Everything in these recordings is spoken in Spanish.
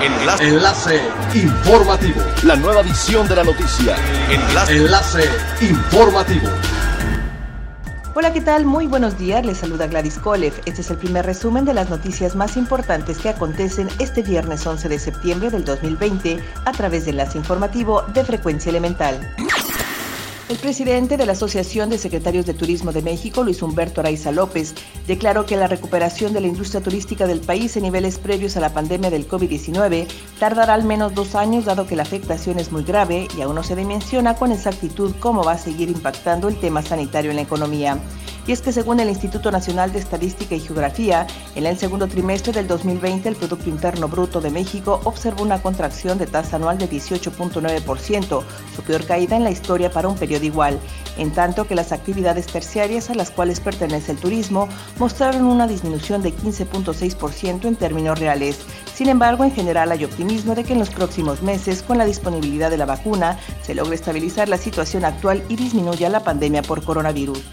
Enlace. Enlace informativo. La nueva edición de la noticia. Enlace. Enlace informativo. Hola, ¿qué tal? Muy buenos días. Les saluda Gladys Kolev. Este es el primer resumen de las noticias más importantes que acontecen este viernes 11 de septiembre del 2020 a través de Enlace Informativo de Frecuencia Elemental. El presidente de la Asociación de Secretarios de Turismo de México, Luis Humberto Araiza López, declaró que la recuperación de la industria turística del país en niveles previos a la pandemia del COVID-19 tardará al menos dos años, dado que la afectación es muy grave y aún no se dimensiona con exactitud cómo va a seguir impactando el tema sanitario en la economía y es que según el Instituto Nacional de Estadística y Geografía, en el segundo trimestre del 2020 el Producto Interno Bruto de México observó una contracción de tasa anual de 18.9%, su peor caída en la historia para un periodo igual, en tanto que las actividades terciarias a las cuales pertenece el turismo mostraron una disminución de 15.6% en términos reales. Sin embargo, en general hay optimismo de que en los próximos meses, con la disponibilidad de la vacuna, se logre estabilizar la situación actual y disminuya la pandemia por coronavirus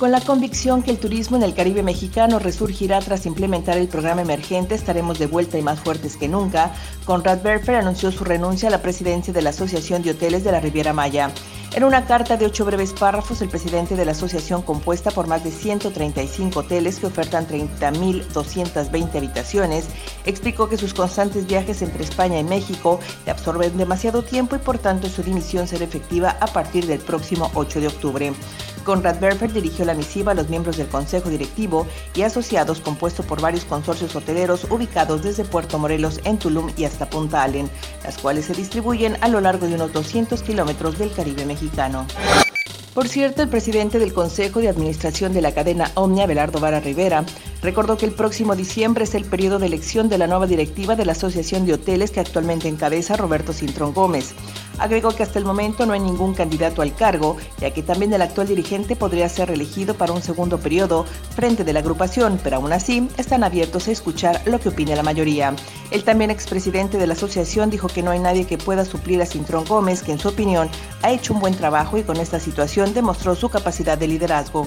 con la convicción que el turismo en el Caribe mexicano resurgirá tras implementar el programa emergente, estaremos de vuelta y más fuertes que nunca. Conrad Berfer anunció su renuncia a la presidencia de la Asociación de Hoteles de la Riviera Maya. En una carta de ocho breves párrafos, el presidente de la asociación, compuesta por más de 135 hoteles que ofertan 30.220 habitaciones, explicó que sus constantes viajes entre España y México le absorben demasiado tiempo y por tanto su dimisión será efectiva a partir del próximo 8 de octubre. Conrad Berfer dirigió la misiva a los miembros del Consejo Directivo y asociados compuesto por varios consorcios hoteleros ubicados desde Puerto Morelos en Tulum y hasta Punta Allen, las cuales se distribuyen a lo largo de unos 200 kilómetros del Caribe mexicano. Por cierto, el presidente del Consejo de Administración de la cadena Omnia, Belardo Vara Rivera, recordó que el próximo diciembre es el periodo de elección de la nueva directiva de la Asociación de Hoteles que actualmente encabeza Roberto Cintrón Gómez. Agregó que hasta el momento no hay ningún candidato al cargo, ya que también el actual dirigente podría ser reelegido para un segundo periodo frente de la agrupación, pero aún así están abiertos a escuchar lo que opine la mayoría. El también expresidente de la asociación dijo que no hay nadie que pueda suplir a Cintrón Gómez, que en su opinión ha hecho un buen trabajo y con esta situación demostró su capacidad de liderazgo.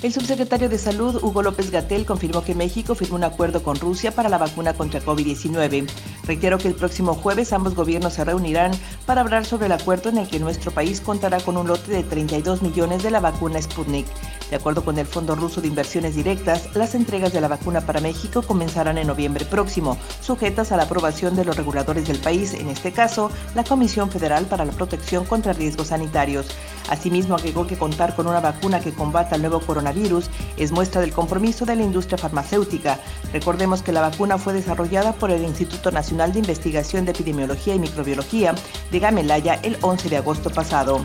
El subsecretario de Salud, Hugo López Gatel, confirmó que México firmó un acuerdo con Rusia para la vacuna contra COVID-19. Reitero que el próximo jueves ambos gobiernos se reunirán para hablar sobre el acuerdo en el que nuestro país contará con un lote de 32 millones de la vacuna Sputnik. De acuerdo con el Fondo Ruso de Inversiones Directas, las entregas de la vacuna para México comenzarán en noviembre próximo, sujetas a la aprobación de los reguladores del país, en este caso, la Comisión Federal para la Protección contra Riesgos Sanitarios. Asimismo, agregó que contar con una vacuna que combata el nuevo coronavirus es muestra del compromiso de la industria farmacéutica. Recordemos que la vacuna fue desarrollada por el Instituto Nacional de Investigación de Epidemiología y Microbiología de Gamelaya el 11 de agosto pasado.